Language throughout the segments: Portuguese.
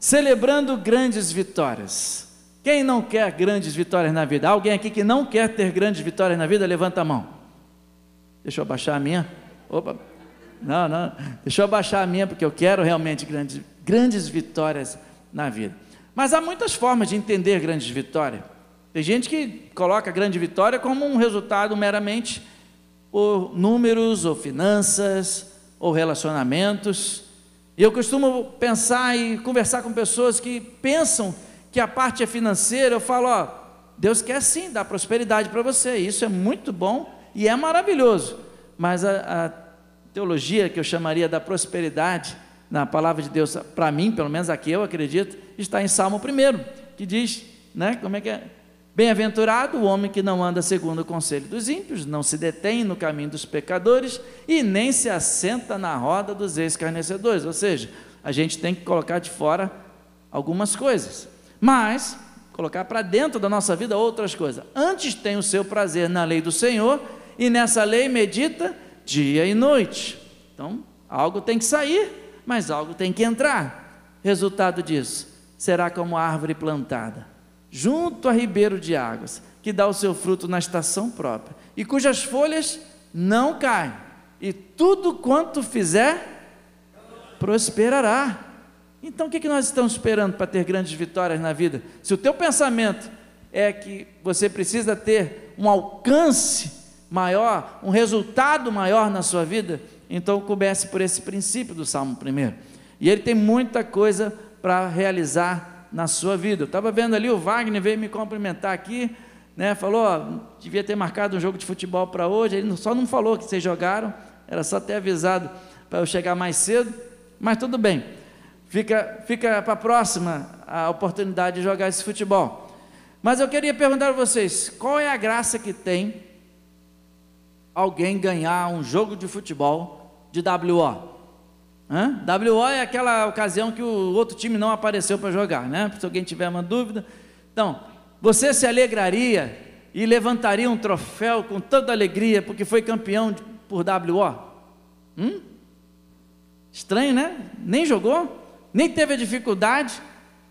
celebrando grandes vitórias. Quem não quer grandes vitórias na vida? Alguém aqui que não quer ter grandes vitórias na vida? Levanta a mão. Deixa eu abaixar a minha. Opa. Não, não. Deixa eu abaixar a minha, porque eu quero realmente grandes, grandes vitórias na vida. Mas há muitas formas de entender grandes vitórias. Tem gente que coloca grande vitória como um resultado meramente por números, ou finanças, ou relacionamentos. E eu costumo pensar e conversar com pessoas que pensam que a parte é financeira. Eu falo, ó, Deus quer sim dar prosperidade para você. Isso é muito bom e é maravilhoso. Mas a, a teologia que eu chamaria da prosperidade, na palavra de Deus, para mim, pelo menos aqui eu acredito, está em Salmo 1, que diz, né, como é que é? Bem-aventurado o homem que não anda segundo o conselho dos ímpios, não se detém no caminho dos pecadores e nem se assenta na roda dos escarnecedores. Ou seja, a gente tem que colocar de fora algumas coisas, mas colocar para dentro da nossa vida outras coisas. Antes tem o seu prazer na lei do Senhor e nessa lei medita dia e noite. Então, algo tem que sair, mas algo tem que entrar. Resultado disso será como árvore plantada junto a ribeiro de águas, que dá o seu fruto na estação própria, e cujas folhas não caem, e tudo quanto fizer prosperará. Então o que nós estamos esperando para ter grandes vitórias na vida? Se o teu pensamento é que você precisa ter um alcance maior, um resultado maior na sua vida, então comece por esse princípio do Salmo 1. E ele tem muita coisa para realizar na sua vida. Eu estava vendo ali, o Wagner veio me cumprimentar aqui, né, falou, ó, devia ter marcado um jogo de futebol para hoje, ele só não falou que vocês jogaram, era só ter avisado para eu chegar mais cedo, mas tudo bem, fica, fica para a próxima a oportunidade de jogar esse futebol. Mas eu queria perguntar a vocês, qual é a graça que tem alguém ganhar um jogo de futebol de WO? WO é aquela ocasião que o outro time não apareceu para jogar, né? Se alguém tiver uma dúvida. Então, você se alegraria e levantaria um troféu com toda alegria porque foi campeão por WO? Hum? Estranho, né? Nem jogou, nem teve dificuldade.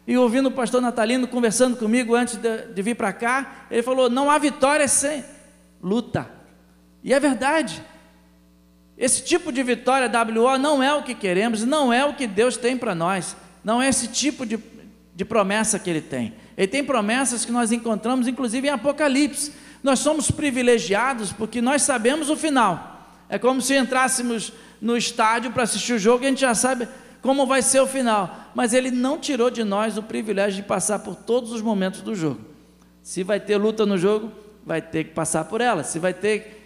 E ouvindo o pastor Natalino conversando comigo antes de, de vir para cá, ele falou: não há vitória sem luta. E é verdade. Esse tipo de vitória WO não é o que queremos, não é o que Deus tem para nós, não é esse tipo de, de promessa que Ele tem. Ele tem promessas que nós encontramos, inclusive em Apocalipse. Nós somos privilegiados porque nós sabemos o final. É como se entrássemos no estádio para assistir o jogo e a gente já sabe como vai ser o final. Mas Ele não tirou de nós o privilégio de passar por todos os momentos do jogo. Se vai ter luta no jogo, vai ter que passar por ela. Se vai ter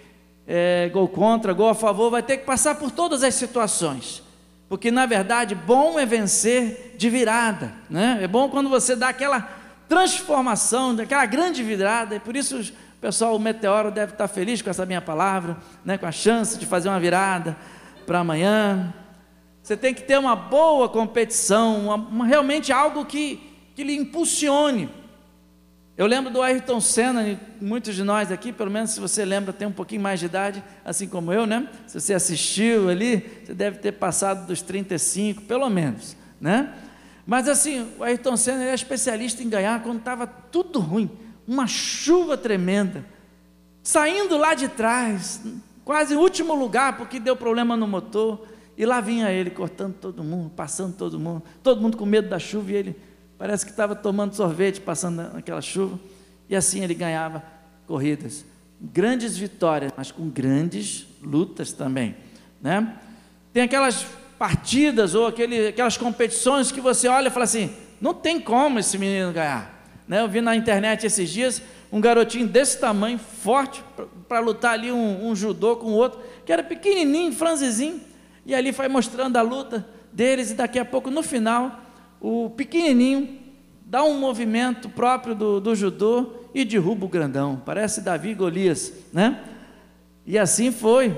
é, gol contra, gol a favor, vai ter que passar por todas as situações. Porque na verdade, bom é vencer de virada, né? É bom quando você dá aquela transformação, aquela grande virada, e por isso o pessoal, o meteoro deve estar feliz com essa minha palavra, né? com a chance de fazer uma virada para amanhã. Você tem que ter uma boa competição, uma, uma, realmente algo que, que lhe impulsione eu lembro do Ayrton Senna, muitos de nós aqui, pelo menos se você lembra, tem um pouquinho mais de idade, assim como eu, né? Se você assistiu ali, você deve ter passado dos 35, pelo menos, né? Mas assim, o Ayrton Senna é especialista em ganhar quando estava tudo ruim, uma chuva tremenda, saindo lá de trás, quase último lugar, porque deu problema no motor, e lá vinha ele cortando todo mundo, passando todo mundo, todo mundo com medo da chuva, e ele Parece que estava tomando sorvete, passando naquela chuva. E assim ele ganhava corridas. Grandes vitórias, mas com grandes lutas também. Né? Tem aquelas partidas ou aquele, aquelas competições que você olha e fala assim: não tem como esse menino ganhar. Né? Eu vi na internet esses dias um garotinho desse tamanho, forte, para lutar ali um, um judô com o outro, que era pequenininho, franzizinho, e ali foi mostrando a luta deles, e daqui a pouco, no final, o pequenininho dá um movimento próprio do, do judô e derruba o grandão. Parece Davi e Golias, né? E assim foi.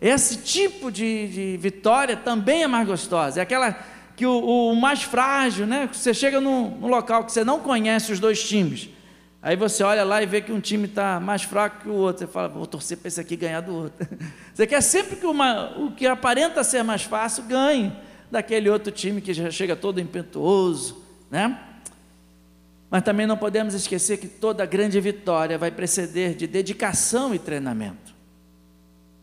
Esse tipo de, de vitória também é mais gostosa. É aquela que o, o mais frágil, né? Você chega num, num, local que você não conhece os dois times. Aí você olha lá e vê que um time está mais fraco que o outro. Você fala, vou torcer para esse aqui ganhar do outro. Você quer sempre que uma, o que aparenta ser mais fácil ganhe daquele outro time que já chega todo impetuoso, né? Mas também não podemos esquecer que toda grande vitória vai preceder de dedicação e treinamento.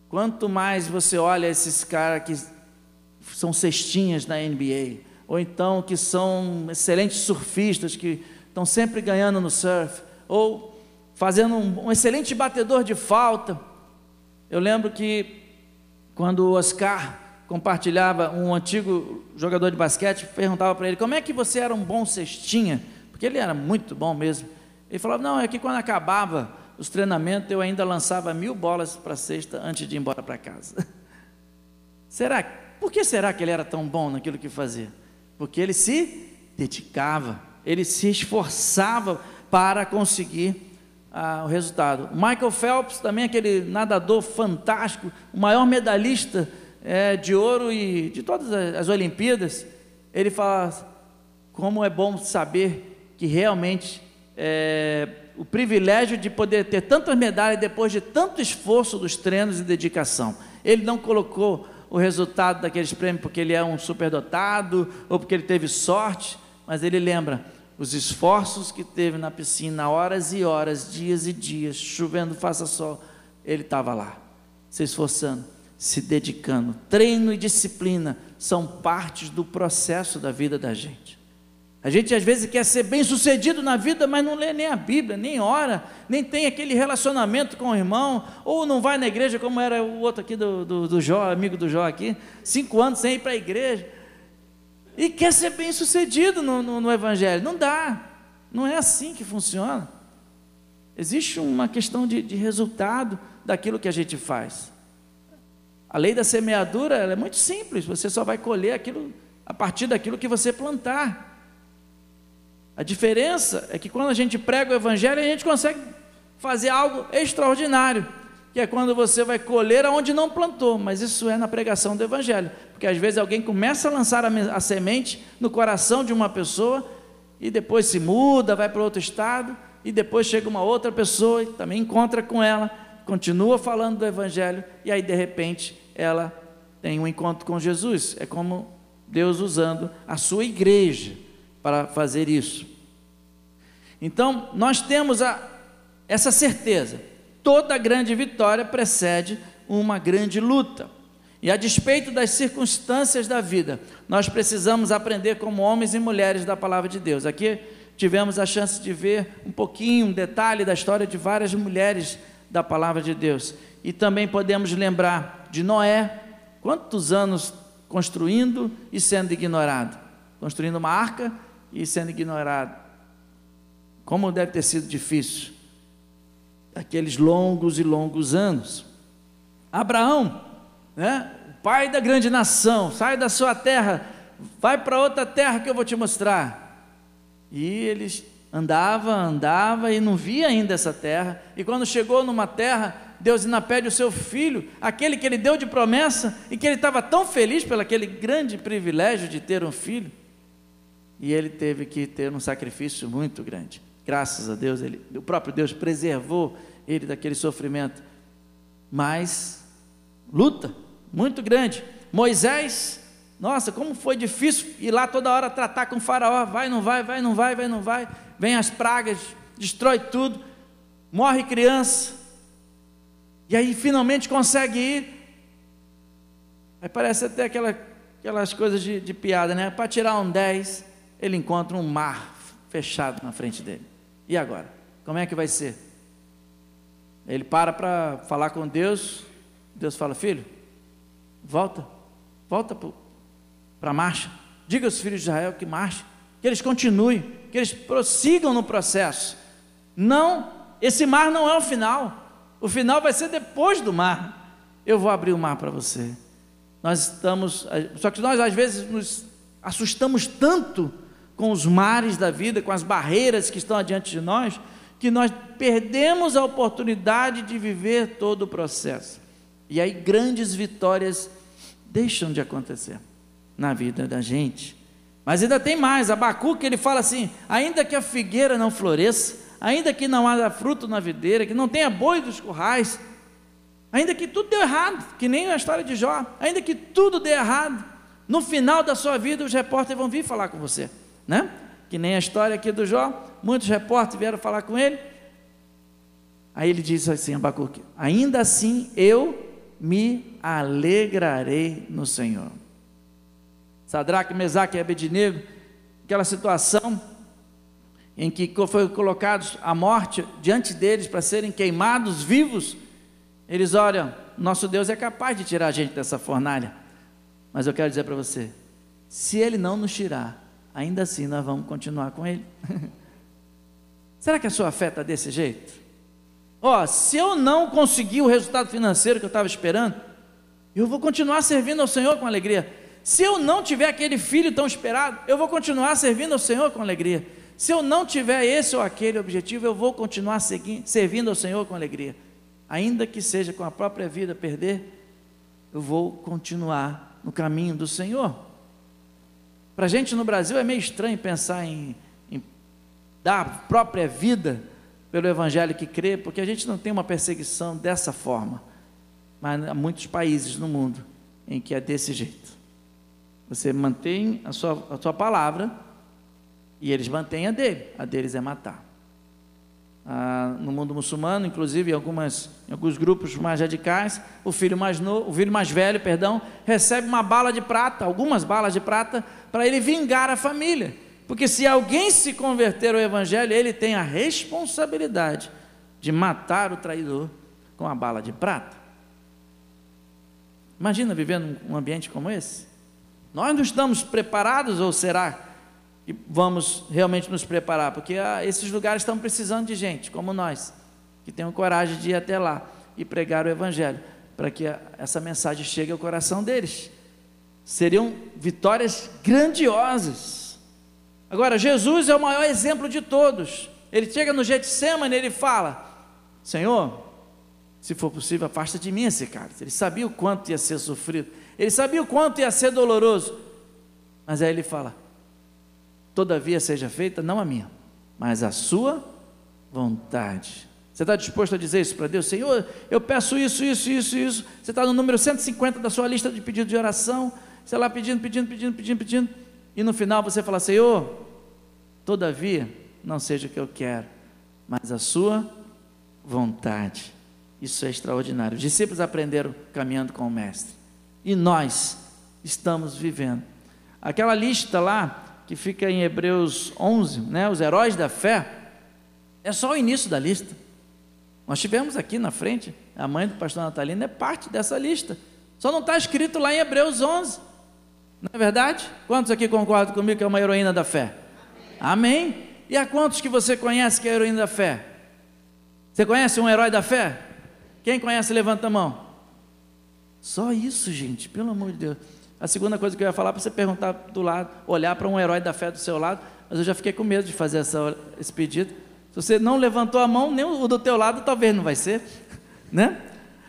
Quanto mais você olha esses caras que são cestinhas na NBA, ou então que são excelentes surfistas que estão sempre ganhando no surf, ou fazendo um, um excelente batedor de falta. Eu lembro que quando o Oscar compartilhava, um antigo jogador de basquete perguntava para ele: como é que você era um bom cestinha? Porque ele era muito bom mesmo. Ele falava: não, é que quando acabava os treinamentos eu ainda lançava mil bolas para a cesta antes de ir embora para casa. será? Por que será que ele era tão bom naquilo que fazia? Porque ele se dedicava, ele se esforçava para conseguir ah, o resultado. Michael Phelps, também aquele nadador fantástico, o maior medalhista é, de ouro e de todas as Olimpíadas, ele fala como é bom saber que realmente é, o privilégio de poder ter tantas medalhas depois de tanto esforço dos treinos e dedicação. Ele não colocou o resultado daqueles prêmios porque ele é um superdotado ou porque ele teve sorte, mas ele lembra os esforços que teve na piscina, horas e horas, dias e dias, chovendo, faça sol, ele estava lá, se esforçando se dedicando. Treino e disciplina são partes do processo da vida da gente. A gente às vezes quer ser bem sucedido na vida, mas não lê nem a Bíblia, nem ora, nem tem aquele relacionamento com o irmão, ou não vai na igreja, como era o outro aqui do, do, do Jó, amigo do Jó aqui, cinco anos sem ir para a igreja, e quer ser bem sucedido no, no, no Evangelho. Não dá, não é assim que funciona. Existe uma questão de, de resultado daquilo que a gente faz. A lei da semeadura é muito simples, você só vai colher aquilo a partir daquilo que você plantar. A diferença é que quando a gente prega o evangelho, a gente consegue fazer algo extraordinário, que é quando você vai colher aonde não plantou, mas isso é na pregação do evangelho, porque às vezes alguém começa a lançar a, semente no coração de uma pessoa e depois se muda, vai para outro estado, e depois chega uma outra pessoa e também encontra com ela, continua falando do evangelho e aí de repente ela tem um encontro com Jesus. É como Deus usando a sua igreja para fazer isso. Então, nós temos a, essa certeza: toda grande vitória precede uma grande luta. E a despeito das circunstâncias da vida, nós precisamos aprender como homens e mulheres da palavra de Deus. Aqui tivemos a chance de ver um pouquinho, um detalhe da história de várias mulheres da palavra de Deus. E também podemos lembrar de Noé, quantos anos construindo e sendo ignorado? Construindo uma arca e sendo ignorado. Como deve ter sido difícil. Aqueles longos e longos anos. Abraão, né? pai da grande nação, sai da sua terra, vai para outra terra que eu vou te mostrar. E eles andava, andava e não via ainda essa terra. E quando chegou numa terra, Deus ainda pede o seu filho, aquele que ele deu de promessa e que ele estava tão feliz pelo aquele grande privilégio de ter um filho. E ele teve que ter um sacrifício muito grande. Graças a Deus, ele, o próprio Deus preservou ele daquele sofrimento. Mas luta muito grande. Moisés, nossa, como foi difícil ir lá toda hora tratar com o faraó, vai, não vai, vai, não vai, vai, não vai. Vem as pragas, destrói tudo. Morre criança, e aí finalmente consegue ir. Aí parece até aquela, aquelas coisas de, de piada, né? Para tirar um 10, ele encontra um mar fechado na frente dele. E agora? Como é que vai ser? Ele para para falar com Deus. Deus fala: Filho, volta, volta para a marcha. Diga aos filhos de Israel que marchem, que eles continuem, que eles prossigam no processo. Não, esse mar não é o final. O final vai ser depois do mar. Eu vou abrir o mar para você. Nós estamos, só que nós às vezes nos assustamos tanto com os mares da vida, com as barreiras que estão adiante de nós, que nós perdemos a oportunidade de viver todo o processo. E aí grandes vitórias deixam de acontecer na vida da gente. Mas ainda tem mais, Abacuque ele fala assim: ainda que a figueira não floresça, ainda que não haja fruto na videira, que não tenha boi dos currais, ainda que tudo dê errado, que nem a história de Jó, ainda que tudo dê errado, no final da sua vida os repórteres vão vir falar com você, né? que nem a história aqui do Jó. Muitos repórteres vieram falar com ele. Aí ele diz assim, Abacuque: Ainda assim eu me alegrarei no Senhor. Sadraque, Mesaque e Abednego, aquela situação em que foi colocados a morte diante deles para serem queimados vivos, eles olham, nosso Deus é capaz de tirar a gente dessa fornalha. Mas eu quero dizer para você, se ele não nos tirar, ainda assim nós vamos continuar com ele. Será que a sua fé está desse jeito? Ó, oh, se eu não conseguir o resultado financeiro que eu estava esperando, eu vou continuar servindo ao Senhor com alegria. Se eu não tiver aquele filho tão esperado, eu vou continuar servindo ao Senhor com alegria. Se eu não tiver esse ou aquele objetivo, eu vou continuar seguindo, servindo ao Senhor com alegria. Ainda que seja com a própria vida perder, eu vou continuar no caminho do Senhor. Para a gente no Brasil é meio estranho pensar em, em dar a própria vida pelo Evangelho que crê, porque a gente não tem uma perseguição dessa forma. Mas há muitos países no mundo em que é desse jeito. Você mantém a sua, a sua palavra e eles mantêm a dele. A deles é matar. Ah, no mundo muçulmano, inclusive em, algumas, em alguns grupos mais radicais, o filho mais novo, o filho mais velho, perdão, recebe uma bala de prata, algumas balas de prata, para ele vingar a família. Porque se alguém se converter ao evangelho, ele tem a responsabilidade de matar o traidor com a bala de prata. Imagina viver num ambiente como esse? Nós não estamos preparados, ou será que vamos realmente nos preparar? Porque ah, esses lugares estão precisando de gente como nós, que tenham coragem de ir até lá e pregar o Evangelho, para que a, essa mensagem chegue ao coração deles. Seriam vitórias grandiosas. Agora, Jesus é o maior exemplo de todos. Ele chega no Getsemane e ele fala: Senhor, se for possível, afasta de mim esse cara. Ele sabia o quanto ia ser sofrido. Ele sabia o quanto ia ser doloroso. Mas aí ele fala: Todavia seja feita não a minha, mas a sua vontade. Você está disposto a dizer isso para Deus? Senhor, eu peço isso, isso, isso, isso. Você está no número 150 da sua lista de pedido de oração. Você lá pedindo, pedindo, pedindo, pedindo, pedindo. E no final você fala: Senhor, todavia não seja o que eu quero, mas a sua vontade. Isso é extraordinário. Os discípulos aprenderam caminhando com o Mestre e nós estamos vivendo. Aquela lista lá, que fica em Hebreus 11, né, os heróis da fé, é só o início da lista. Nós tivemos aqui na frente, a mãe do pastor Natalino é parte dessa lista. Só não está escrito lá em Hebreus 11. Não é verdade? Quantos aqui concordam comigo que é uma heroína da fé? Amém. Amém. E a quantos que você conhece que é heroína da fé? Você conhece um herói da fé? Quem conhece, levanta a mão. Só isso, gente, pelo amor de Deus. A segunda coisa que eu ia falar para você perguntar do lado, olhar para um herói da fé do seu lado, mas eu já fiquei com medo de fazer essa, esse pedido. Se você não levantou a mão, nem o do teu lado talvez não vai ser, né?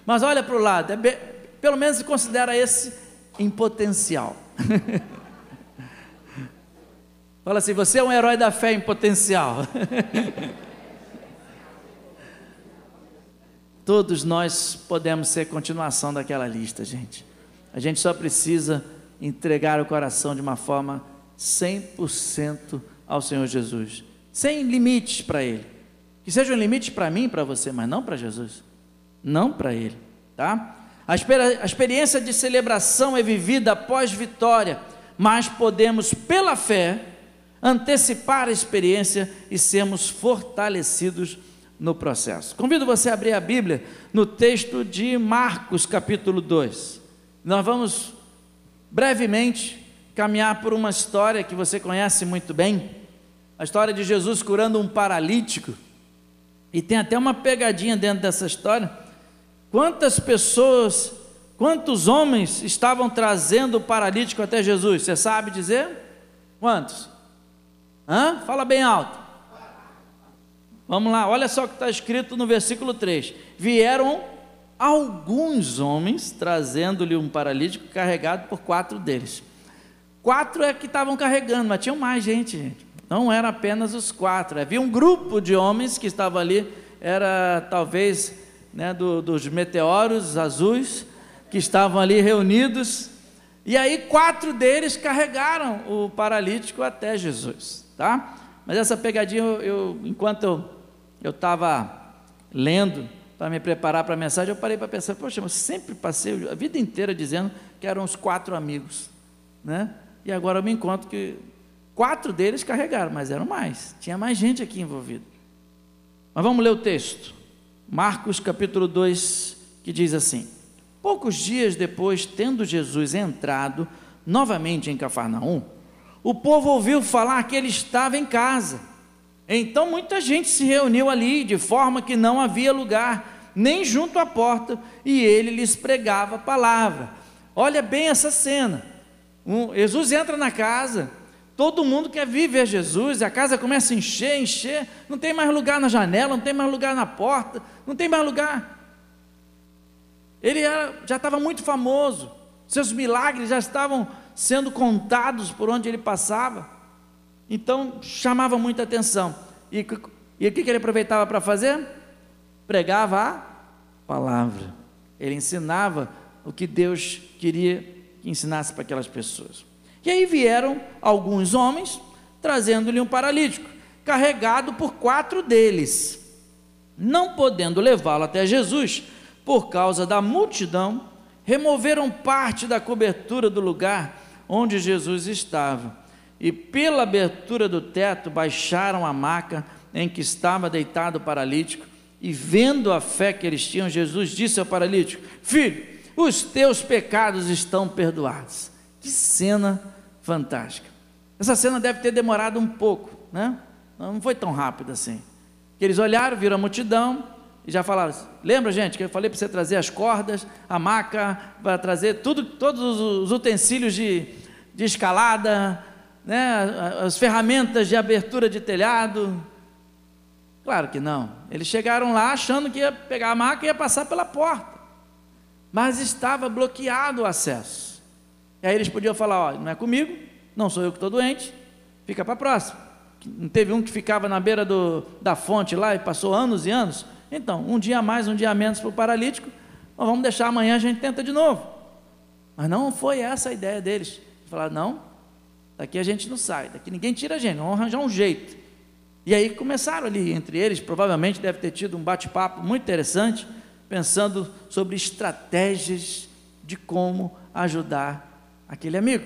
Mas olha para o lado, é bem, pelo menos considera esse em potencial. Fala assim, você é um herói da fé em potencial. Todos nós podemos ser continuação daquela lista, gente. A gente só precisa entregar o coração de uma forma 100% ao Senhor Jesus, sem limites para Ele. Que seja um limite para mim para você, mas não para Jesus, não para Ele, tá? A, a experiência de celebração é vivida após vitória, mas podemos, pela fé, antecipar a experiência e sermos fortalecidos no processo. Convido você a abrir a Bíblia no texto de Marcos, capítulo 2. Nós vamos brevemente caminhar por uma história que você conhece muito bem, a história de Jesus curando um paralítico. E tem até uma pegadinha dentro dessa história. Quantas pessoas, quantos homens estavam trazendo o paralítico até Jesus? Você sabe dizer? Quantos? Hã? Fala bem alto. Vamos lá, olha só o que está escrito no versículo 3: Vieram alguns homens trazendo-lhe um paralítico carregado por quatro deles. Quatro é que estavam carregando, mas tinham mais gente, gente. Não era apenas os quatro. Havia um grupo de homens que estava ali, era talvez né, do, dos meteoros azuis, que estavam ali reunidos. E aí quatro deles carregaram o paralítico até Jesus. tá? Mas essa pegadinha, eu, eu enquanto eu estava lendo para me preparar para a mensagem, eu parei para pensar, poxa, eu sempre passei a vida inteira dizendo que eram os quatro amigos, né? E agora eu me encontro que quatro deles carregaram, mas eram mais, tinha mais gente aqui envolvida. Mas vamos ler o texto. Marcos capítulo 2, que diz assim: Poucos dias depois, tendo Jesus entrado novamente em Cafarnaum, o povo ouviu falar que ele estava em casa. Então muita gente se reuniu ali, de forma que não havia lugar, nem junto à porta, e ele lhes pregava a palavra. Olha bem essa cena. Um, Jesus entra na casa, todo mundo quer vir ver Jesus, a casa começa a encher, encher, não tem mais lugar na janela, não tem mais lugar na porta, não tem mais lugar. Ele era, já estava muito famoso, seus milagres já estavam sendo contados por onde ele passava. Então chamava muita atenção. E, e o que, que ele aproveitava para fazer? Pregava a palavra. Ele ensinava o que Deus queria que ensinasse para aquelas pessoas. E aí vieram alguns homens trazendo-lhe um paralítico, carregado por quatro deles. Não podendo levá-lo até Jesus, por causa da multidão, removeram parte da cobertura do lugar onde Jesus estava e pela abertura do teto baixaram a maca em que estava deitado o paralítico, e vendo a fé que eles tinham, Jesus disse ao paralítico: Filho, os teus pecados estão perdoados. Que cena fantástica. Essa cena deve ter demorado um pouco, né? Não foi tão rápido assim. Que eles olharam, viram a multidão e já falaram: Lembra, gente, que eu falei para você trazer as cordas, a maca, para trazer tudo, todos os utensílios de, de escalada, né, as ferramentas de abertura de telhado. Claro que não. Eles chegaram lá achando que ia pegar a maca e ia passar pela porta. Mas estava bloqueado o acesso. E aí eles podiam falar: ó, não é comigo, não sou eu que estou doente, fica para a próxima. Não teve um que ficava na beira do, da fonte lá e passou anos e anos? Então, um dia a mais, um dia a menos para o paralítico, vamos deixar amanhã a gente tenta de novo. Mas não foi essa a ideia deles. Falaram: não, Daqui a gente não sai, daqui ninguém tira a gente, vamos arranjar um jeito. E aí começaram ali entre eles, provavelmente deve ter tido um bate-papo muito interessante, pensando sobre estratégias de como ajudar aquele amigo.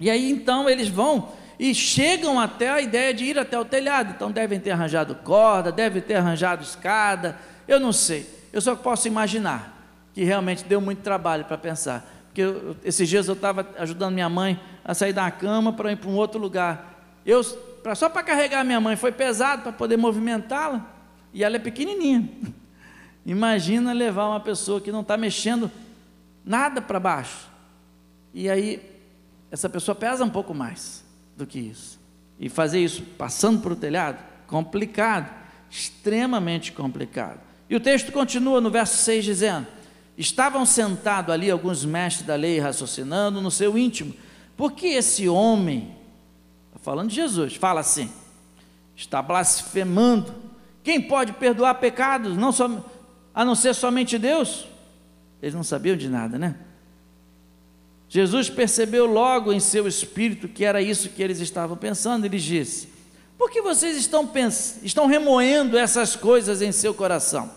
E aí então eles vão e chegam até a ideia de ir até o telhado. Então devem ter arranjado corda, devem ter arranjado escada, eu não sei. Eu só posso imaginar que realmente deu muito trabalho para pensar. Porque eu, esses dias eu estava ajudando minha mãe a sair da cama para ir para um outro lugar. Eu, pra, só para carregar minha mãe, foi pesado para poder movimentá-la. E ela é pequenininha. Imagina levar uma pessoa que não está mexendo nada para baixo. E aí, essa pessoa pesa um pouco mais do que isso. E fazer isso passando para o telhado, complicado, extremamente complicado. E o texto continua no verso 6 dizendo: Estavam sentados ali alguns mestres da lei raciocinando no seu íntimo. Por que esse homem, falando de Jesus, fala assim, está blasfemando? Quem pode perdoar pecados, não só, a não ser somente Deus? Eles não sabiam de nada, né? Jesus percebeu logo em seu espírito que era isso que eles estavam pensando, ele disse: Por que vocês estão, estão remoendo essas coisas em seu coração?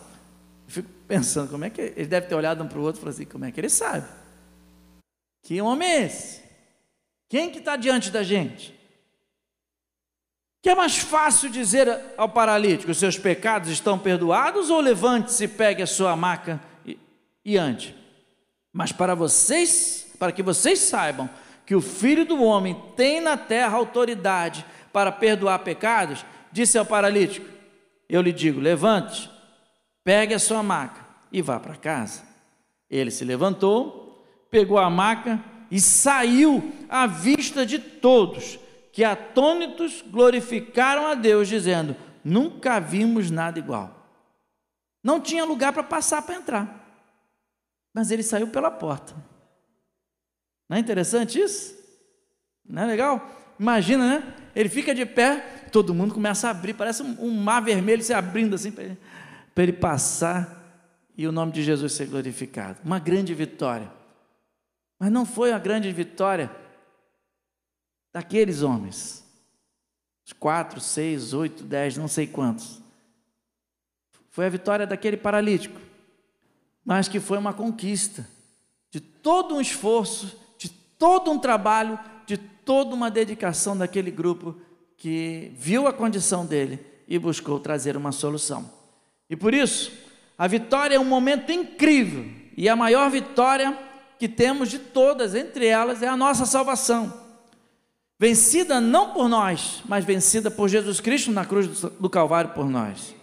Eu fico pensando, como é que ele deve ter olhado um para o outro e falado assim, como é que ele sabe? Que homem é esse? Quem que está diante da gente? Que é mais fácil dizer ao paralítico, seus pecados estão perdoados, ou levante-se pegue a sua maca e, e ande? Mas para vocês, para que vocês saibam que o Filho do Homem tem na terra autoridade para perdoar pecados, disse ao paralítico: Eu lhe digo, levante, pegue a sua maca e vá para casa. Ele se levantou, pegou a maca e saiu à vista de todos, que atônitos glorificaram a Deus, dizendo: Nunca vimos nada igual. Não tinha lugar para passar para entrar, mas ele saiu pela porta. Não é interessante isso? Não é legal? Imagina, né? Ele fica de pé, todo mundo começa a abrir, parece um, mar vermelho se abrindo assim para ele ele passar e o nome de Jesus ser glorificado. Uma grande vitória. Mas não foi a grande vitória daqueles homens. quatro, seis, oito, dez, não sei quantos. Foi a vitória daquele paralítico, mas que foi uma conquista de todo um esforço, de todo um trabalho, de toda uma dedicação daquele grupo que viu a condição dele e buscou trazer uma solução. E por isso, a vitória é um momento incrível e a maior vitória que temos de todas, entre elas, é a nossa salvação. Vencida não por nós, mas vencida por Jesus Cristo na cruz do Calvário por nós.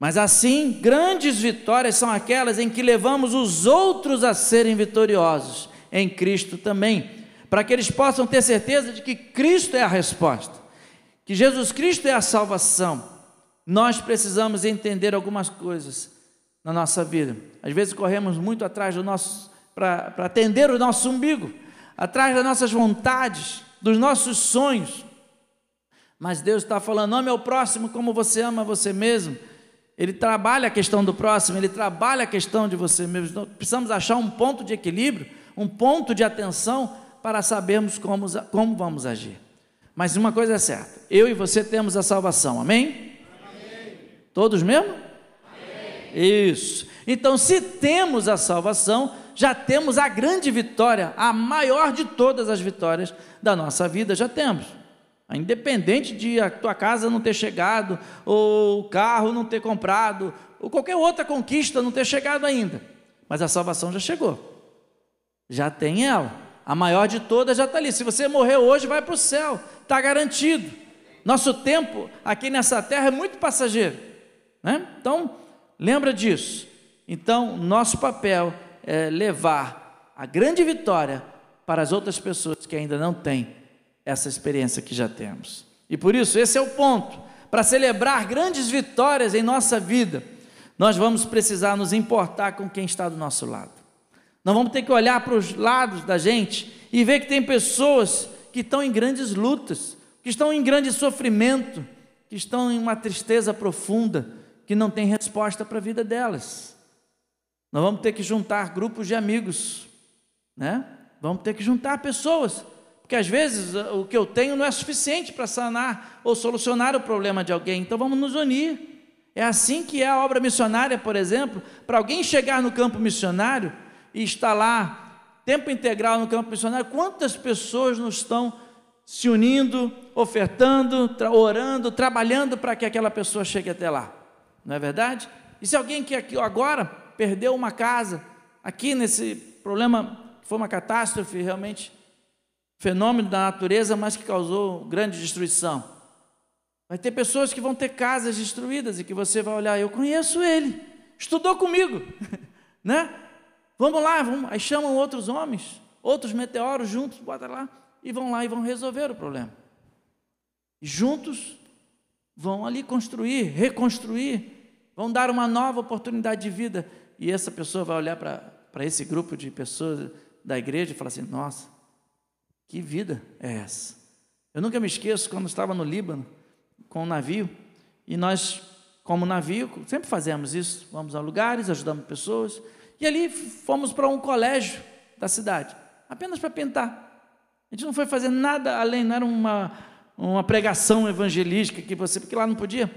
Mas assim, grandes vitórias são aquelas em que levamos os outros a serem vitoriosos em Cristo também, para que eles possam ter certeza de que Cristo é a resposta, que Jesus Cristo é a salvação. Nós precisamos entender algumas coisas na nossa vida. Às vezes corremos muito atrás do nosso para atender o nosso umbigo, atrás das nossas vontades, dos nossos sonhos. Mas Deus está falando, ame ao próximo como você ama você mesmo. Ele trabalha a questão do próximo, ele trabalha a questão de você mesmo. Então, precisamos achar um ponto de equilíbrio, um ponto de atenção para sabermos como, como vamos agir. Mas uma coisa é certa: eu e você temos a salvação, amém? Todos mesmo? Amém. Isso. Então, se temos a salvação, já temos a grande vitória, a maior de todas as vitórias da nossa vida, já temos. Independente de a tua casa não ter chegado, ou o carro não ter comprado, ou qualquer outra conquista não ter chegado ainda, mas a salvação já chegou, já tem ela, a maior de todas já está ali. Se você morrer hoje, vai para o céu, está garantido. Nosso tempo aqui nessa terra é muito passageiro, né? então lembra disso. Então, nosso papel é, levar a grande vitória para as outras pessoas que ainda não têm essa experiência que já temos. E por isso, esse é o ponto. Para celebrar grandes vitórias em nossa vida, nós vamos precisar nos importar com quem está do nosso lado. Nós vamos ter que olhar para os lados da gente e ver que tem pessoas que estão em grandes lutas, que estão em grande sofrimento, que estão em uma tristeza profunda, que não tem resposta para a vida delas. Nós vamos ter que juntar grupos de amigos, né? Vamos ter que juntar pessoas, porque às vezes o que eu tenho não é suficiente para sanar ou solucionar o problema de alguém. Então vamos nos unir. É assim que é a obra missionária, por exemplo, para alguém chegar no campo missionário e estar lá tempo integral no campo missionário, quantas pessoas não estão se unindo, ofertando, orando, trabalhando para que aquela pessoa chegue até lá? Não é verdade? E se alguém que aqui agora perdeu uma casa, aqui nesse problema, foi uma catástrofe realmente, fenômeno da natureza, mas que causou grande destruição. Vai ter pessoas que vão ter casas destruídas e que você vai olhar, eu conheço ele, estudou comigo, né? Vamos lá, vamos. aí chamam outros homens, outros meteoros juntos, bota lá, e vão lá e vão resolver o problema. Juntos vão ali construir, reconstruir, vão dar uma nova oportunidade de vida e essa pessoa vai olhar para esse grupo de pessoas da igreja e falar assim: nossa, que vida é essa? Eu nunca me esqueço quando estava no Líbano com um navio e nós, como navio, sempre fazemos isso: vamos a lugares, ajudamos pessoas. E ali fomos para um colégio da cidade, apenas para pintar. A gente não foi fazer nada além, não era uma, uma pregação evangelística que você, porque lá não podia.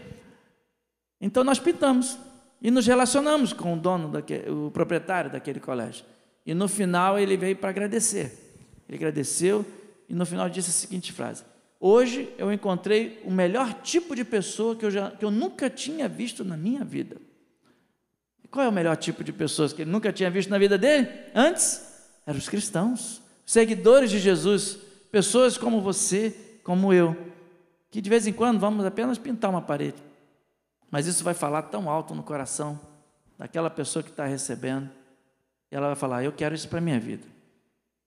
Então nós pintamos. E nos relacionamos com o dono, daquele, o proprietário daquele colégio. E no final ele veio para agradecer. Ele agradeceu e no final disse a seguinte frase: Hoje eu encontrei o melhor tipo de pessoa que eu, já, que eu nunca tinha visto na minha vida. E qual é o melhor tipo de pessoas que ele nunca tinha visto na vida dele? Antes, eram os cristãos, seguidores de Jesus, pessoas como você, como eu, que de vez em quando vamos apenas pintar uma parede. Mas isso vai falar tão alto no coração daquela pessoa que está recebendo. E ela vai falar: Eu quero isso para a minha vida.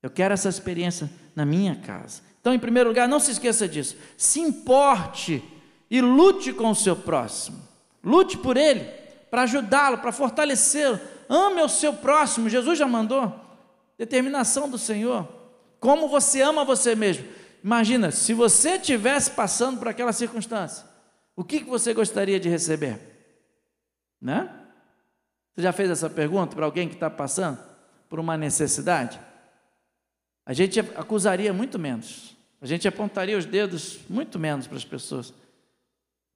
Eu quero essa experiência na minha casa. Então, em primeiro lugar, não se esqueça disso. Se importe e lute com o seu próximo. Lute por ele, para ajudá-lo, para fortalecê-lo. Ame o seu próximo. Jesus já mandou. Determinação do Senhor. Como você ama você mesmo. Imagina, se você estivesse passando por aquela circunstância, o que você gostaria de receber? Né? Você já fez essa pergunta para alguém que está passando por uma necessidade? A gente acusaria muito menos. A gente apontaria os dedos muito menos para as pessoas.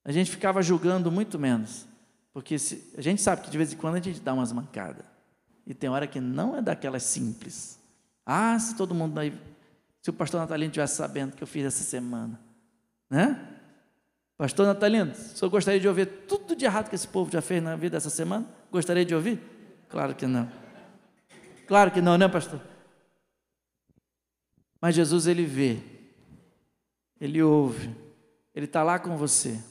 A gente ficava julgando muito menos. Porque se, a gente sabe que de vez em quando a gente dá umas mancadas. E tem hora que não é daquelas simples. Ah, se todo mundo se o pastor Natalino estivesse sabendo que eu fiz essa semana, né? Pastor Natalino, o senhor gostaria de ouvir tudo de errado que esse povo já fez na vida essa semana? Gostaria de ouvir? Claro que não. Claro que não, né, pastor? Mas Jesus, ele vê, ele ouve, ele está lá com você.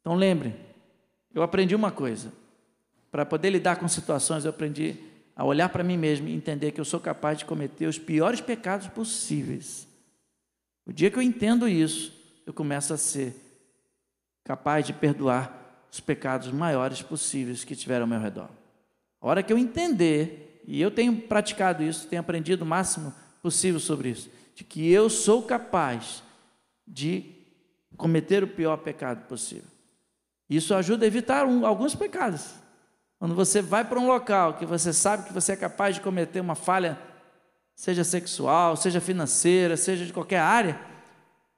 Então lembre, eu aprendi uma coisa. Para poder lidar com situações, eu aprendi a olhar para mim mesmo e entender que eu sou capaz de cometer os piores pecados possíveis. O dia que eu entendo isso, eu começo a ser capaz de perdoar os pecados maiores possíveis que tiveram ao meu redor. A hora que eu entender, e eu tenho praticado isso, tenho aprendido o máximo possível sobre isso, de que eu sou capaz de cometer o pior pecado possível. Isso ajuda a evitar um, alguns pecados. Quando você vai para um local que você sabe que você é capaz de cometer uma falha, seja sexual, seja financeira, seja de qualquer área,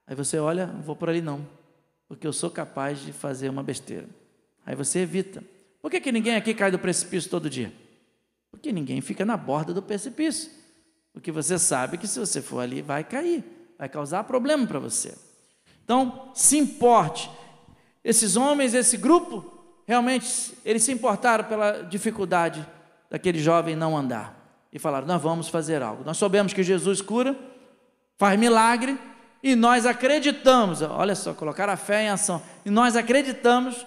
aí você olha, não vou por ali não, porque eu sou capaz de fazer uma besteira. Aí você evita. Por que, que ninguém aqui cai do precipício todo dia? Porque ninguém fica na borda do precipício. Porque você sabe que se você for ali, vai cair, vai causar problema para você. Então, se importe. Esses homens, esse grupo, realmente, eles se importaram pela dificuldade daquele jovem não andar. E falaram: Nós vamos fazer algo. Nós soubemos que Jesus cura, faz milagre, e nós acreditamos. Olha só, colocar a fé em ação. E nós acreditamos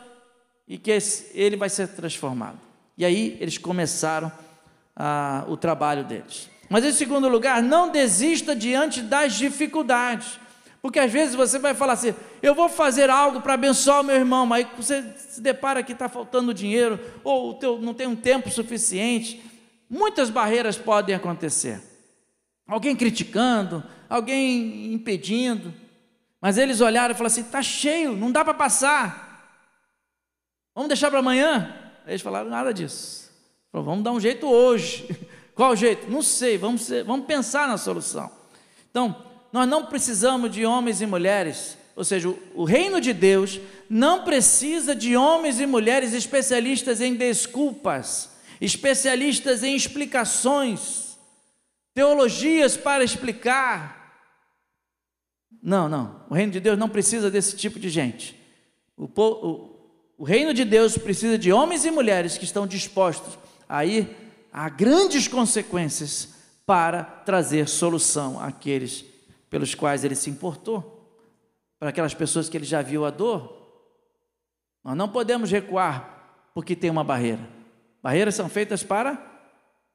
e que ele vai ser transformado. E aí eles começaram ah, o trabalho deles. Mas em segundo lugar, não desista diante das dificuldades. Porque às vezes você vai falar assim: eu vou fazer algo para abençoar o meu irmão, mas você se depara que está faltando dinheiro, ou teu, não tem um tempo suficiente. Muitas barreiras podem acontecer. Alguém criticando, alguém impedindo. Mas eles olharam e falaram assim: está cheio, não dá para passar. Vamos deixar para amanhã? Eles falaram nada disso. Falaram, vamos dar um jeito hoje. Qual jeito? Não sei, vamos, ser, vamos pensar na solução. Então, nós não precisamos de homens e mulheres, ou seja, o, o reino de Deus não precisa de homens e mulheres especialistas em desculpas, especialistas em explicações, teologias para explicar. Não, não, o reino de Deus não precisa desse tipo de gente. O, o, o reino de Deus precisa de homens e mulheres que estão dispostos a ir há grandes consequências para trazer solução àqueles pelos quais ele se importou, para aquelas pessoas que ele já viu a dor. Nós não podemos recuar porque tem uma barreira. Barreiras são feitas para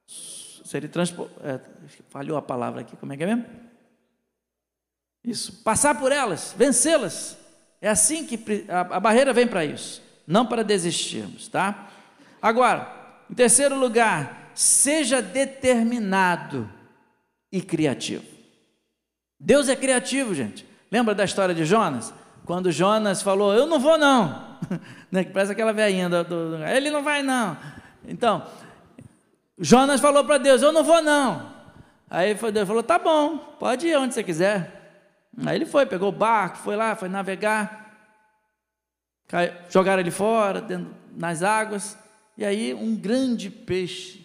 serem transportadas. É, falhou a palavra aqui, como é que é mesmo? Isso, passar por elas, vencê-las. É assim que a, a barreira vem para isso, não para desistirmos, tá? Agora, em terceiro lugar, seja determinado e criativo. Deus é criativo, gente. Lembra da história de Jonas? Quando Jonas falou, eu não vou não. né? Parece aquela velhinha do, do, do, Ele não vai não. Então, Jonas falou para Deus, eu não vou não. Aí Deus falou, tá bom, pode ir onde você quiser. Aí ele foi, pegou o barco, foi lá, foi navegar. Jogaram ele fora, dentro, nas águas. E aí um grande peixe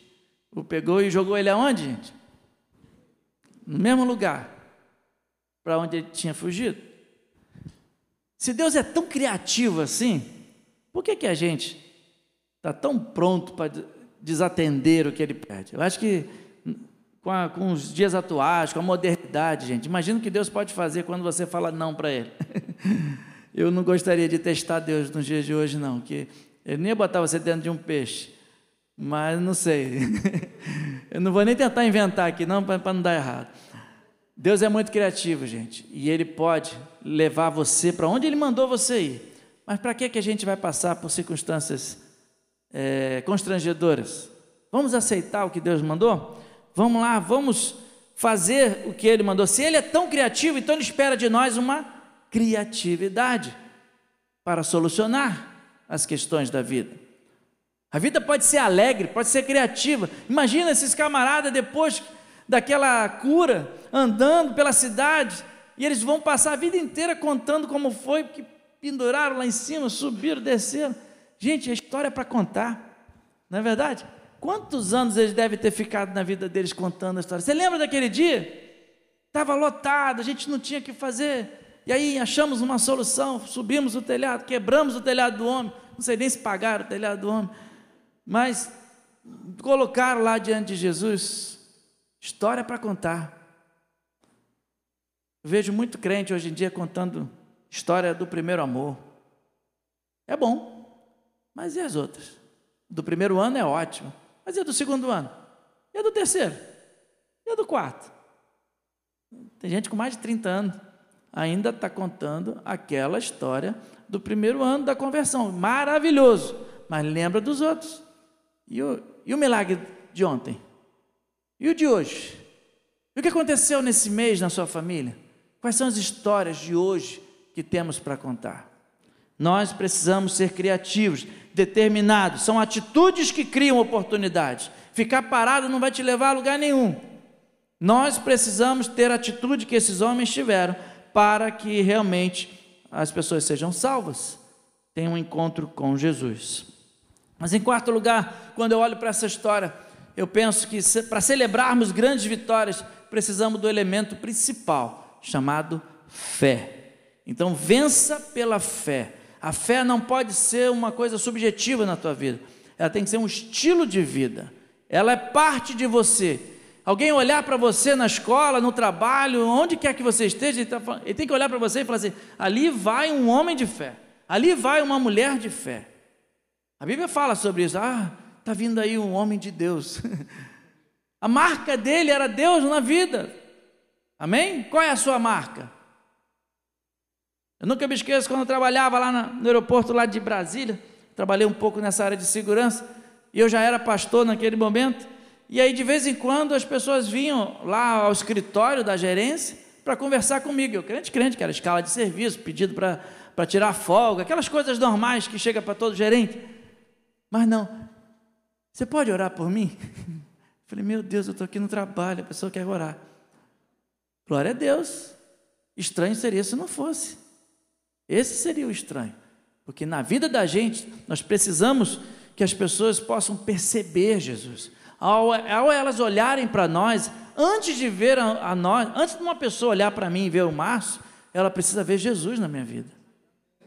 o pegou e jogou ele aonde, gente? No mesmo lugar para onde ele tinha fugido. Se Deus é tão criativo assim, por que, que a gente está tão pronto para desatender o que ele pede? Eu acho que com, a, com, os dias atuais, com a modernidade, gente, imagina o que Deus pode fazer quando você fala não para ele. Eu não gostaria de testar Deus nos dias de hoje, não, que ele nem ia botar você dentro de um peixe. Mas não sei. Eu não vou nem tentar inventar aqui, não, para não dar errado. Deus é muito criativo, gente, e Ele pode levar você para onde Ele mandou você ir. Mas para que, que a gente vai passar por circunstâncias é, constrangedoras? Vamos aceitar o que Deus mandou? Vamos lá, vamos fazer o que Ele mandou. Se Ele é tão criativo, então Ele espera de nós uma criatividade para solucionar as questões da vida. A vida pode ser alegre, pode ser criativa. Imagina esses camaradas depois daquela cura, andando pela cidade, e eles vão passar a vida inteira contando como foi, que penduraram lá em cima, subiram, desceram. Gente, a história é para contar, não é verdade? Quantos anos eles devem ter ficado na vida deles contando a história? Você lembra daquele dia? Estava lotado, a gente não tinha o que fazer. E aí achamos uma solução, subimos o telhado, quebramos o telhado do homem. Não sei nem se pagaram o telhado do homem. Mas colocaram lá diante de Jesus história para contar. Eu vejo muito crente hoje em dia contando história do primeiro amor. É bom, mas e as outras? Do primeiro ano é ótimo, mas e do segundo ano? E do terceiro? E do quarto? Tem gente com mais de 30 anos ainda está contando aquela história do primeiro ano da conversão. Maravilhoso, mas lembra dos outros. E o, e o milagre de ontem? E o de hoje? E o que aconteceu nesse mês na sua família? Quais são as histórias de hoje que temos para contar? Nós precisamos ser criativos, determinados. São atitudes que criam oportunidades. Ficar parado não vai te levar a lugar nenhum. Nós precisamos ter a atitude que esses homens tiveram para que realmente as pessoas sejam salvas, tenham um encontro com Jesus. Mas em quarto lugar, quando eu olho para essa história, eu penso que para celebrarmos grandes vitórias, precisamos do elemento principal, chamado fé. Então, vença pela fé. A fé não pode ser uma coisa subjetiva na tua vida, ela tem que ser um estilo de vida, ela é parte de você. Alguém olhar para você na escola, no trabalho, onde quer que você esteja, ele, tá, tem que olhar para você e falar assim: ali vai um homem de fé, ali vai uma mulher de fé. A Bíblia fala sobre isso. Ah, está vindo aí um homem de Deus. A marca dele era Deus na vida. Amém? Qual é a sua marca? Eu nunca me esqueço quando eu trabalhava lá no aeroporto lá de Brasília, trabalhei um pouco nessa área de segurança, e eu já era pastor naquele momento, e aí de vez em quando as pessoas vinham lá ao escritório da gerência para conversar comigo. Eu crente, crente, que era escala de serviço, pedido para tirar folga, aquelas coisas normais que chega para todo gerente. Mas não, você pode orar por mim? Eu falei, meu Deus, eu estou aqui no trabalho, a pessoa quer orar. Glória a Deus. Estranho seria se não fosse. Esse seria o estranho. Porque na vida da gente, nós precisamos que as pessoas possam perceber Jesus. Ao, ao elas olharem para nós, antes de ver a, a, nós, antes de uma pessoa olhar para mim e ver o Márcio, ela precisa ver Jesus na minha vida.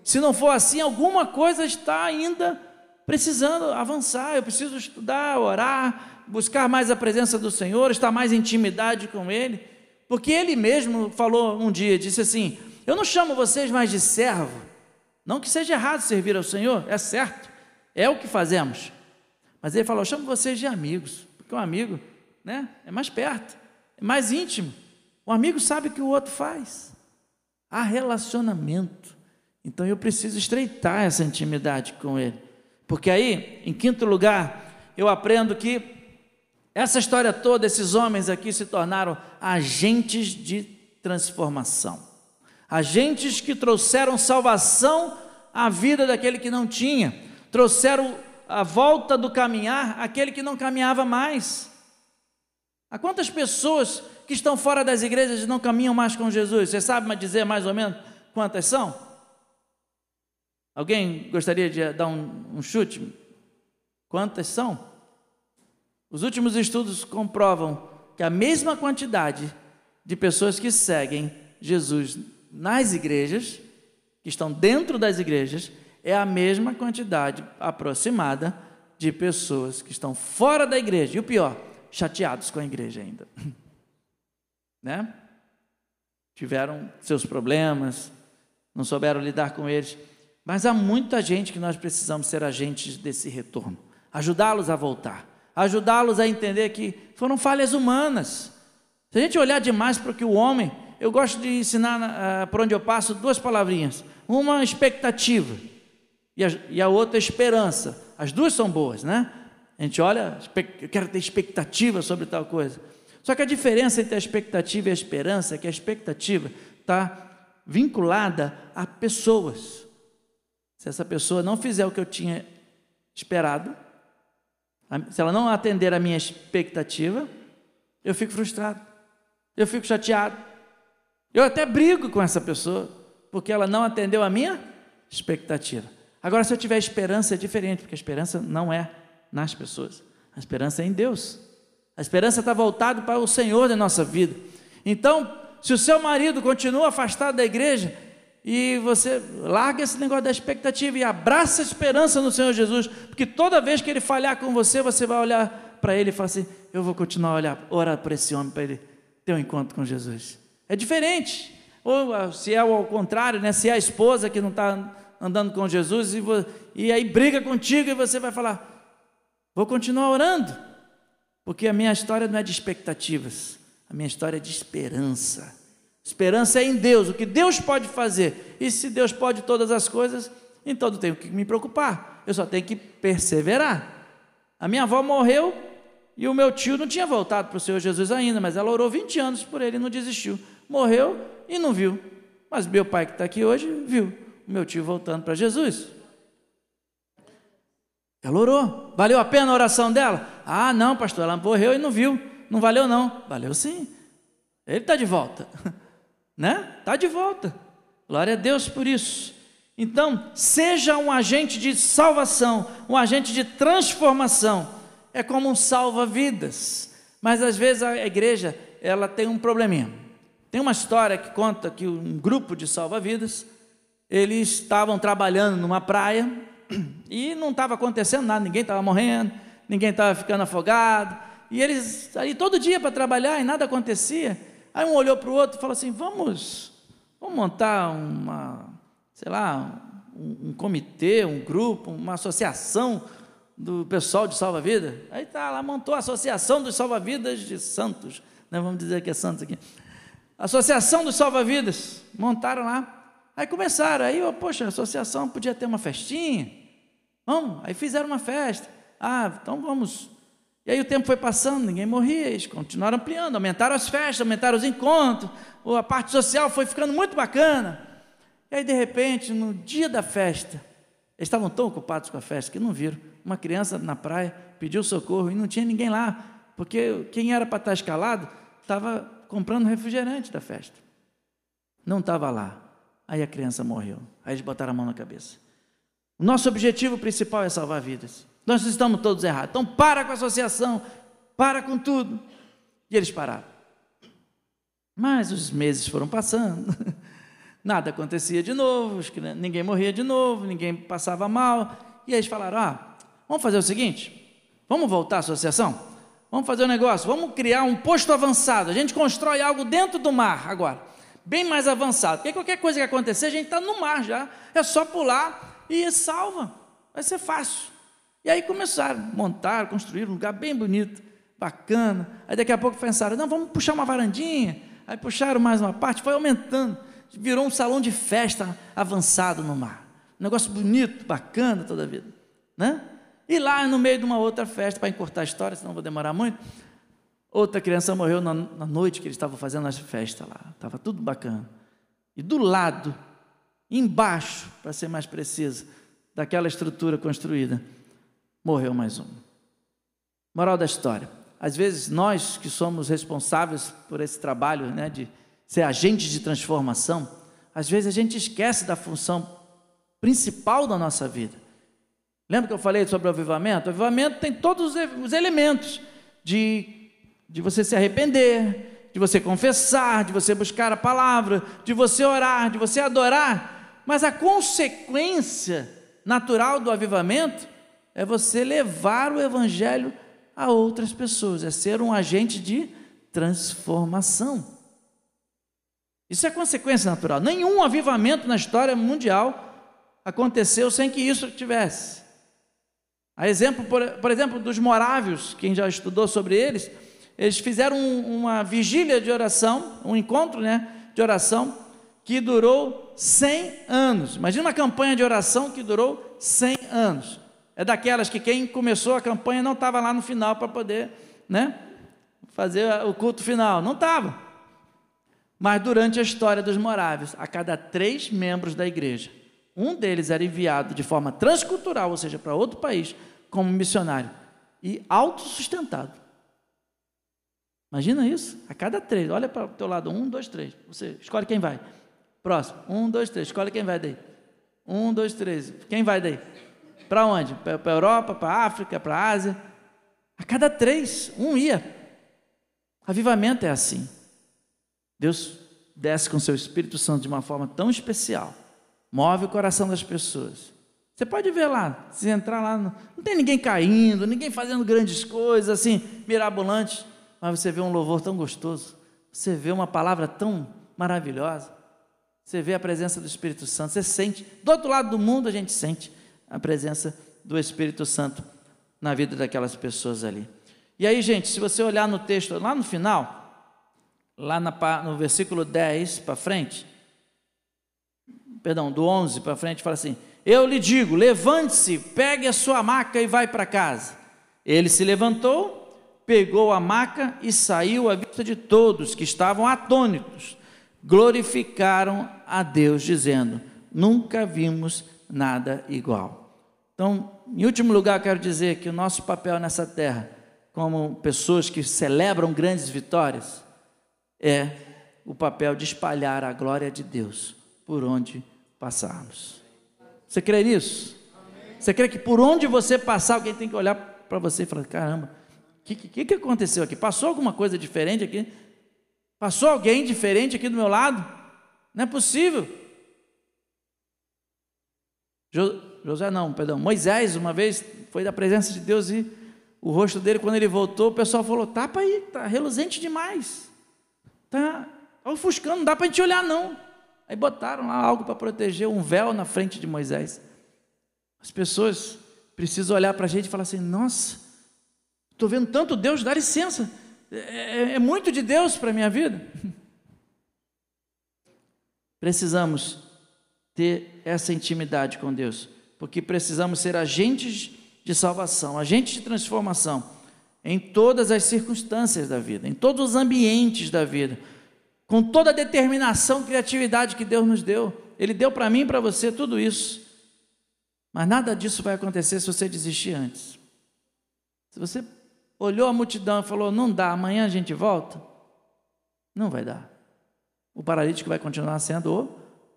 Se não for assim, alguma coisa está ainda precisando avançar. Eu preciso estudar, orar, buscar mais a presença do Senhor, estar mais em intimidade com Ele. Porque Ele mesmo falou um dia, disse assim: eu não chamo vocês mais de servo. Não que seja errado servir ao Senhor, é certo, é o que fazemos. Mas ele falou: eu chamo vocês de amigos, porque um amigo né, é mais perto, é mais íntimo. O amigo sabe o que o outro faz. Há relacionamento. Então eu preciso estreitar essa intimidade com ele. Porque aí, em quinto lugar, eu aprendo que essa história toda, esses homens aqui se tornaram agentes de transformação agentes que trouxeram salvação à vida daquele que não tinha, trouxeram a volta do caminhar àquele que não caminhava mais. Há quantas pessoas que estão fora das igrejas e não caminham mais com Jesus? Você sabe dizer mais ou menos quantas são? Alguém gostaria de dar um, um chute? Quantas são? Os últimos estudos comprovam que a mesma quantidade de pessoas que seguem Jesus nas igrejas, que estão dentro das igrejas, é a mesma quantidade aproximada de pessoas que estão fora da igreja. E o pior, chateados com a igreja ainda. né? Tiveram seus problemas, não souberam lidar com eles. Mas há muita gente que nós precisamos ser agentes desse retorno, ajudá-los a voltar, ajudá-los a entender que foram falhas humanas. Se a gente olhar demais para o que o homem eu gosto de ensinar uh, por onde eu passo duas palavrinhas. Uma expectativa e a, e a outra esperança. As duas são boas, né? A gente olha, eu quero ter expectativa sobre tal coisa. Só que a diferença entre a expectativa e a esperança é que a expectativa está vinculada a pessoas. Se essa pessoa não fizer o que eu tinha esperado, se ela não atender a minha expectativa, eu fico frustrado, eu fico chateado, Eu até brigo com essa pessoa, porque ela não atendeu a minha expectativa. Agora, se eu tiver esperança, é diferente, porque a esperança não é nas pessoas, a esperança é em Deus. A esperança está voltada para o Senhor da nossa vida. Então, se o seu marido continua afastado da igreja, e você larga esse negócio da expectativa e abraça a esperança no Senhor Jesus, porque toda vez que ele falhar com você, você vai olhar para ele e falar assim: Eu vou continuar a olhar, orar para esse homem, para ele ter um encontro com Jesus. É diferente. Ou ah, se é ao contrário, né? se é a esposa que não está andando com Jesus e, e aí briga contigo e você vai falar: Vou continuar orando, porque a minha história não é de expectativas, a minha história é de esperança. Esperança é em Deus, o que Deus pode fazer. E se Deus pode todas as coisas, então não tenho que me preocupar. Eu só tenho que perseverar. A minha avó morreu e o meu tio não tinha voltado para o Senhor Jesus ainda, mas ela orou 20 anos por ele e não desistiu. Morreu e não viu. Mas meu pai que está aqui hoje viu o meu tio voltando para Jesus. Ela orou. Valeu a pena a oração dela? Ah, não, pastor, ela morreu e não viu. Não valeu, não. Valeu sim. Ele está de volta. né? Está de volta. Glória a Deus por isso. Então, seja um agente de salvação, um agente de transformação. É como um salva-vidas. Mas às vezes a igreja, ela tem um probleminha. Tem uma história que conta que um grupo de salva-vidas, eles estavam trabalhando numa praia e não estava acontecendo nada, ninguém estava morrendo, ninguém estava ficando afogado. E eles ali todo dia para trabalhar e nada acontecia. Aí um olhou para o outro e falou assim: vamos, vamos montar uma, sei lá, um, um comitê, um grupo, uma associação do pessoal de salva-vida. Aí tá lá, montou a Associação dos Salva-Vidas de Santos, né? vamos dizer que é Santos aqui. Associação dos Salva-Vidas, montaram lá. Aí começaram, aí, oh, poxa, a associação podia ter uma festinha. Vamos, aí fizeram uma festa. Ah, então vamos e aí o tempo foi passando, ninguém morria, eles continuaram ampliando, aumentaram as festas, aumentaram os encontros, a parte social foi ficando muito bacana. E aí, de repente, no dia da festa, eles estavam tão ocupados com a festa que não viram. Uma criança na praia pediu socorro e não tinha ninguém lá, porque quem era para estar escalado estava comprando refrigerante da festa. Não estava lá. Aí a criança morreu. Aí eles botaram a mão na cabeça. O nosso objetivo principal é salvar vidas. Nós estamos todos errados. Então para com a associação, para com tudo. E eles pararam. Mas os meses foram passando, nada acontecia de novo, ninguém morria de novo, ninguém passava mal. E eles falaram: ah, vamos fazer o seguinte, vamos voltar à associação? Vamos fazer um negócio, vamos criar um posto avançado. A gente constrói algo dentro do mar agora, bem mais avançado. Porque qualquer coisa que acontecer, a gente está no mar já. É só pular e salva. Vai ser fácil. E aí começaram, montar, construir um lugar bem bonito, bacana. Aí daqui a pouco pensaram, não, vamos puxar uma varandinha. Aí puxaram mais uma parte, foi aumentando. Virou um salão de festa avançado no mar. Um negócio bonito, bacana toda a vida. Né? E lá no meio de uma outra festa, para encurtar a história, senão vou demorar muito, outra criança morreu na, na noite que eles estavam fazendo a festa lá. Estava tudo bacana. E do lado, embaixo, para ser mais preciso, daquela estrutura construída, morreu mais um. Moral da história: às vezes nós que somos responsáveis por esse trabalho né, de ser agentes de transformação, às vezes a gente esquece da função principal da nossa vida. Lembra que eu falei sobre o avivamento? O avivamento tem todos os elementos de, de você se arrepender, de você confessar, de você buscar a palavra, de você orar, de você adorar, mas a consequência natural do avivamento é você levar o Evangelho a outras pessoas, é ser um agente de transformação. Isso é consequência natural. Nenhum avivamento na história mundial aconteceu sem que isso tivesse. A exemplo, por, por exemplo, dos morávios, quem já estudou sobre eles, eles fizeram uma vigília de oração, um encontro né, de oração, que durou 100 anos. Imagina uma campanha de oração que durou 100 anos é daquelas que quem começou a campanha não estava lá no final para poder né, fazer o culto final. Não estava. Mas durante a história dos moráveis, a cada três membros da igreja, um deles era enviado de forma transcultural, ou seja, para outro país, como missionário, e autossustentado. Imagina isso, a cada três. Olha para o teu lado, um, dois, três. Você escolhe quem vai. Próximo, um, dois, três. Escolhe quem vai daí. Um, dois, três. Quem vai daí? Para onde? Para a Europa, para a África, para a Ásia. A cada três, um ia. Avivamento é assim. Deus desce com seu Espírito Santo de uma forma tão especial, move o coração das pessoas. Você pode ver lá, se entrar lá, não tem ninguém caindo, ninguém fazendo grandes coisas assim, mirabolantes mas você vê um louvor tão gostoso, você vê uma palavra tão maravilhosa, você vê a presença do Espírito Santo, você sente, do outro lado do mundo a gente sente a presença do Espírito Santo na vida daquelas pessoas ali. E aí, gente, se você olhar no texto, lá no final, lá no versículo 10 para frente, perdão, do 11 para frente, fala assim: Eu lhe digo, levante-se, pegue a sua maca e vai para casa. Ele se levantou pegou a maca e saiu à vista de todos que estavam atônitos. Glorificaram a Deus, dizendo: Nunca vimos nada igual. Então, em último lugar, quero dizer que o nosso papel nessa terra, como pessoas que celebram grandes vitórias, é o papel de espalhar a glória de Deus por onde passarmos. Você crê nisso? Você crê que por onde você passar, alguém tem que olhar para você e falar: caramba, o que, que, que aconteceu aqui? Passou alguma coisa diferente aqui? Passou alguém diferente aqui do meu lado? Não é possível. Jo, José não, perdão, Moisés uma vez foi da presença de Deus e o rosto dele quando ele voltou, o pessoal falou: "Tapa aí, tá reluzente demais. Tá, tá ofuscando, não dá para a gente olhar não". Aí botaram lá algo para proteger, um véu na frente de Moisés. As pessoas precisam olhar para a gente e falar assim: "Nossa, Estou vendo tanto Deus, dá licença. É, é, é muito de Deus para a minha vida. Precisamos ter essa intimidade com Deus, porque precisamos ser agentes de salvação, agentes de transformação em todas as circunstâncias da vida, em todos os ambientes da vida, com toda a determinação, criatividade que Deus nos deu. Ele deu para mim e para você tudo isso. Mas nada disso vai acontecer se você desistir antes. Se você olhou a multidão e falou: Não dá, amanhã a gente volta? Não vai dar. O paralítico vai continuar sendo o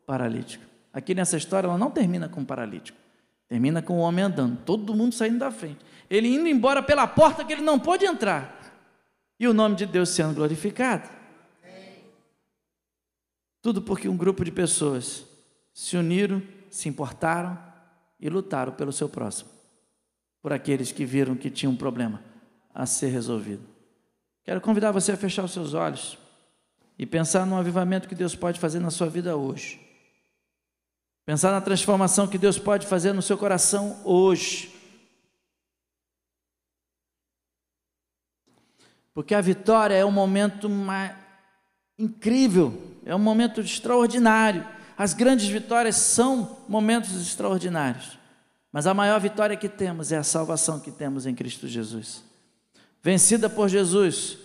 paralítico. Aqui nessa história, ela não termina com o paralítico, termina com o homem andando, todo mundo saindo da frente, ele indo embora pela porta que ele não pôde entrar, e o nome de Deus sendo glorificado. Tudo porque um grupo de pessoas se uniram, se importaram e lutaram pelo seu próximo, por aqueles que viram que tinham um problema a ser resolvido. Quero convidar você a fechar os seus olhos e pensar no avivamento que Deus pode fazer na sua vida hoje. Pensar na transformação que Deus pode fazer no seu coração hoje. Porque a vitória é um momento incrível, é um momento extraordinário. As grandes vitórias são momentos extraordinários. Mas a maior vitória que temos é a salvação que temos em Cristo Jesus vencida por Jesus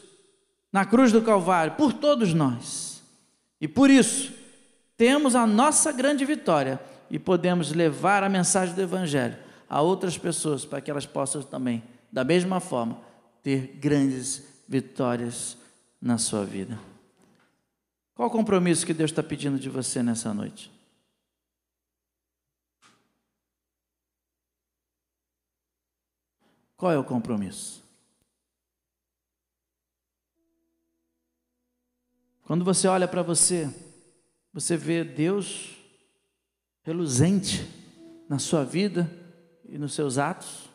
na cruz do Calvário, por todos nós. E por isso, temos a nossa grande vitória e podemos levar a mensagem do Evangelho a outras pessoas para que elas possam também, da mesma forma, ter grandes vitórias na sua vida. Qual o compromisso que Deus está pedindo de você nessa noite? Qual é o compromisso? Quando você olha para você, você vê Deus reluzente na sua vida e nos seus atos.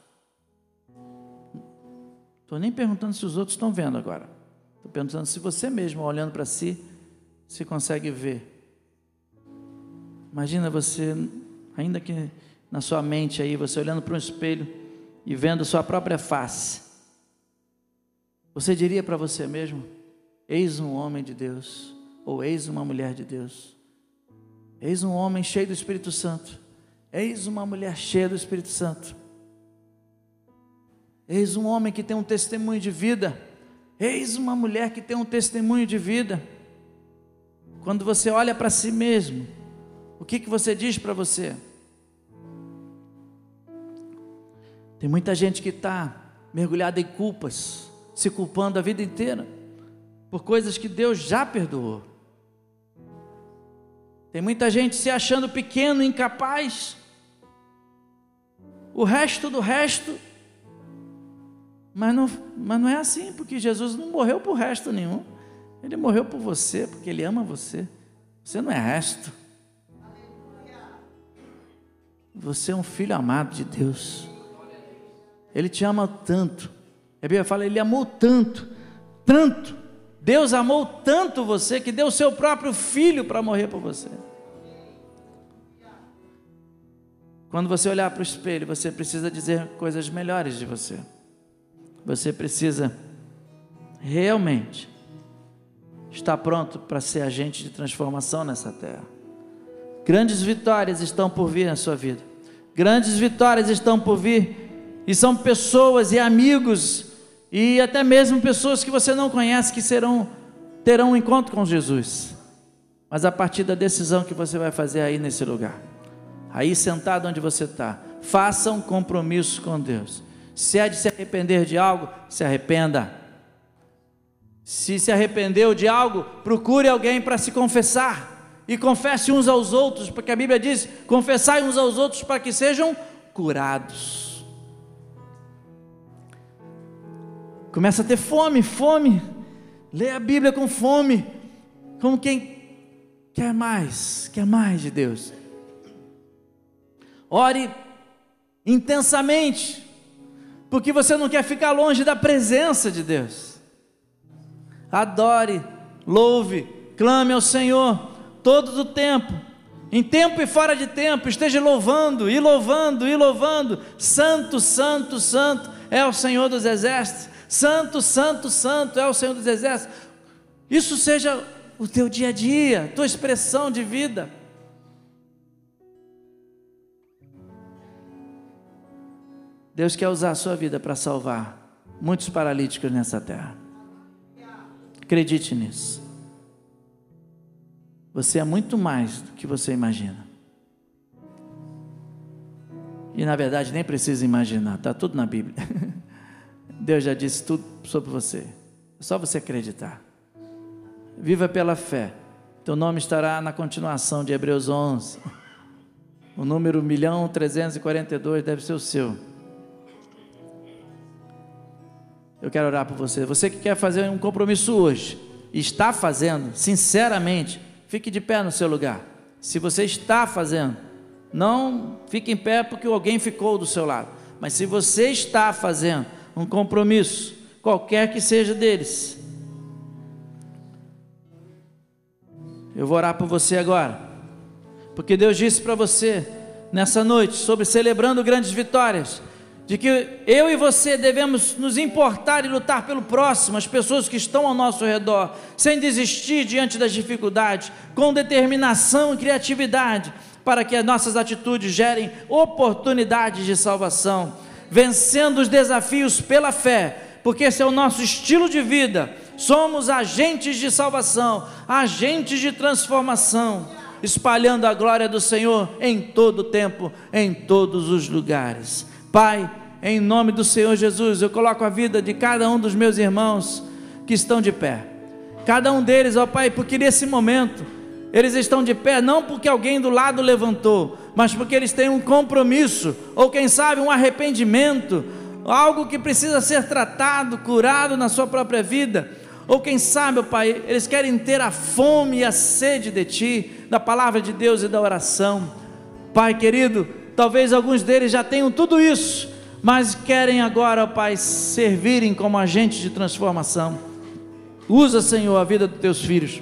Estou nem perguntando se os outros estão vendo agora. Estou perguntando se você mesmo, olhando para si, se consegue ver. Imagina você, ainda que na sua mente aí, você olhando para um espelho e vendo sua própria face. Você diria para você mesmo: Eis um homem de Deus, ou eis uma mulher de Deus. Eis um homem cheio do Espírito Santo. Eis uma mulher cheia do Espírito Santo. Eis um homem que tem um testemunho de vida. Eis uma mulher que tem um testemunho de vida. Quando você olha para si mesmo, o que, que você diz para você? Tem muita gente que está mergulhada em culpas, se culpando a vida inteira por coisas que Deus já perdoou. Tem muita gente se achando pequeno, incapaz. O resto do resto. Mas não, mas não é assim, porque Jesus não morreu por resto nenhum. Ele morreu por você, porque Ele ama você. Você não é resto. Você é um filho amado de Deus. Ele te ama tanto. A Bíblia fala, Ele amou tanto, tanto. Deus amou tanto você que deu o seu próprio filho para morrer por você. Quando você olhar para o espelho, você precisa dizer coisas melhores de você. Você precisa realmente estar pronto para ser agente de transformação nessa terra. Grandes vitórias estão por vir na sua vida. Grandes vitórias estão por vir. E são pessoas e amigos e até mesmo pessoas que você não conhece que serão terão um encontro com Jesus. Mas a partir da decisão que você vai fazer aí nesse lugar. Aí sentado onde você está, faça um compromisso com Deus. Se é de se arrepender de algo, se arrependa. Se se arrependeu de algo, procure alguém para se confessar e confesse uns aos outros, porque a Bíblia diz: confessai uns aos outros para que sejam curados. Começa a ter fome, fome. Lê a Bíblia com fome, como quem quer mais, quer mais de Deus. Ore intensamente, porque você não quer ficar longe da presença de Deus. Adore, louve, clame ao Senhor todo o tempo, em tempo e fora de tempo, esteja louvando, e louvando, e louvando. Santo, santo, santo é o Senhor dos exércitos. Santo, santo, santo é o Senhor dos exércitos. Isso seja o teu dia a dia, tua expressão de vida. Deus quer usar a sua vida para salvar muitos paralíticos nessa terra. Acredite nisso. Você é muito mais do que você imagina. E na verdade nem precisa imaginar, está tudo na Bíblia. Deus já disse tudo sobre você. É só você acreditar. Viva pela fé. Teu nome estará na continuação de Hebreus 11. O número 1.342 deve ser o seu. Eu quero orar por você. Você que quer fazer um compromisso hoje, está fazendo, sinceramente, Fique de pé no seu lugar. Se você está fazendo, não fique em pé porque alguém ficou do seu lado. Mas se você está fazendo um compromisso, qualquer que seja deles, eu vou orar por você agora. Porque Deus disse para você nessa noite sobre celebrando grandes vitórias de que eu e você devemos nos importar e lutar pelo próximo, as pessoas que estão ao nosso redor, sem desistir diante das dificuldades, com determinação e criatividade, para que as nossas atitudes gerem oportunidades de salvação, vencendo os desafios pela fé, porque esse é o nosso estilo de vida. Somos agentes de salvação, agentes de transformação, espalhando a glória do Senhor em todo o tempo, em todos os lugares. Pai, em nome do Senhor Jesus, eu coloco a vida de cada um dos meus irmãos que estão de pé. Cada um deles, ó Pai, porque nesse momento eles estão de pé não porque alguém do lado levantou, mas porque eles têm um compromisso, ou quem sabe um arrependimento, algo que precisa ser tratado, curado na sua própria vida. Ou quem sabe, ó Pai, eles querem ter a fome e a sede de Ti, da palavra de Deus e da oração. Pai querido, Talvez alguns deles já tenham tudo isso, mas querem agora, Pai, servirem como agentes de transformação. Usa, Senhor, a vida dos teus filhos.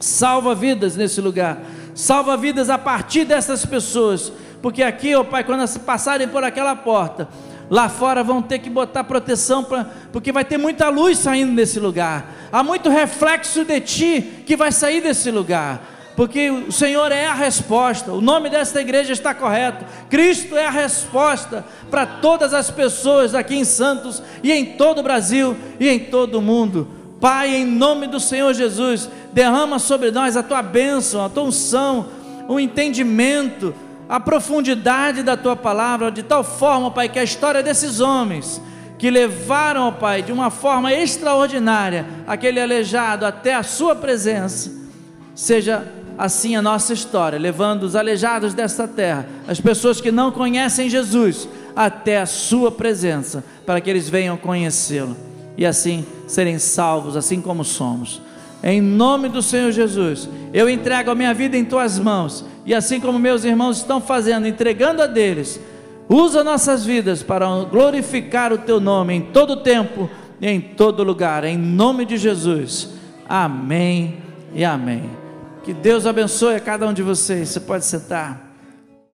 Salva vidas nesse lugar. Salva vidas a partir dessas pessoas. Porque aqui, ó Pai, quando passarem por aquela porta, lá fora vão ter que botar proteção, pra, porque vai ter muita luz saindo desse lugar. Há muito reflexo de Ti que vai sair desse lugar porque o Senhor é a resposta. O nome desta igreja está correto. Cristo é a resposta para todas as pessoas aqui em Santos e em todo o Brasil e em todo o mundo. Pai, em nome do Senhor Jesus, derrama sobre nós a tua bênção, a tua unção, o entendimento, a profundidade da tua palavra, de tal forma, Pai, que a história desses homens que levaram, ó Pai, de uma forma extraordinária aquele aleijado até a Sua presença. Seja assim a nossa história, levando os aleijados desta terra, as pessoas que não conhecem Jesus, até a Sua presença, para que eles venham conhecê-lo e assim serem salvos, assim como somos. Em nome do Senhor Jesus, eu entrego a minha vida em tuas mãos, e assim como meus irmãos estão fazendo, entregando a deles, usa nossas vidas para glorificar o teu nome em todo tempo e em todo lugar, em nome de Jesus. Amém e amém. Que Deus abençoe a cada um de vocês. Você pode sentar.